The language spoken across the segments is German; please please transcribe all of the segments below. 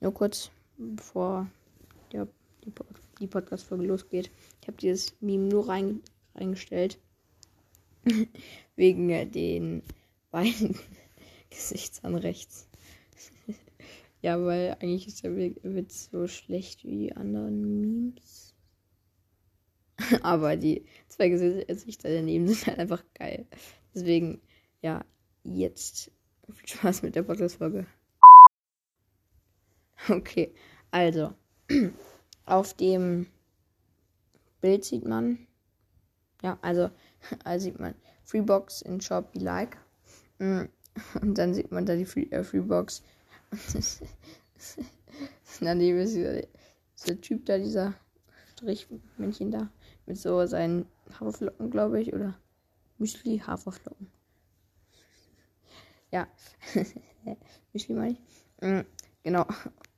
nur kurz, bevor der, die, die Podcast-Folge losgeht. Ich habe dieses Meme nur rein, reingestellt. Wegen äh, den beiden Gesichtern rechts. ja, weil eigentlich ist der Witz so schlecht wie die anderen Memes. Aber die zwei Gesichter daneben sind halt einfach geil. Deswegen, ja, jetzt viel Spaß mit der Podcast-Folge. Okay, also, auf dem Bild sieht man, ja, also, also sieht man Freebox in Shop Be Like. Mm, und dann sieht man da die Free, äh, Freebox. Daneben ist dieser, dieser Typ da, dieser Strichmännchen da, mit so seinen Haferflocken, glaube ich, oder Müsli, Haferflocken. Ja, Müsli meine ich. Mm, genau,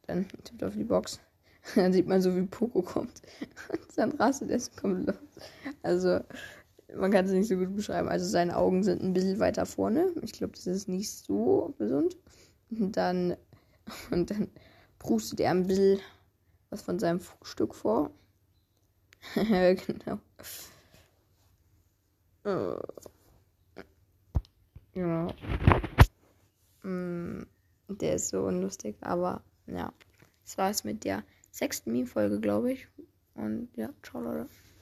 dann tippt auf die Box. Dann sieht man so, wie Poco kommt. Und dann rastet er kommt los. Also, man kann es nicht so gut beschreiben. Also, seine Augen sind ein bisschen weiter vorne. Ich glaube, das ist nicht so gesund. Und dann, und dann prustet er ein bisschen was von seinem Frühstück vor. genau. Genau. Mm, der ist so unlustig, aber ja. Das war es mit der sechsten Meme-Folge, glaube ich. Und ja, ciao, Leute.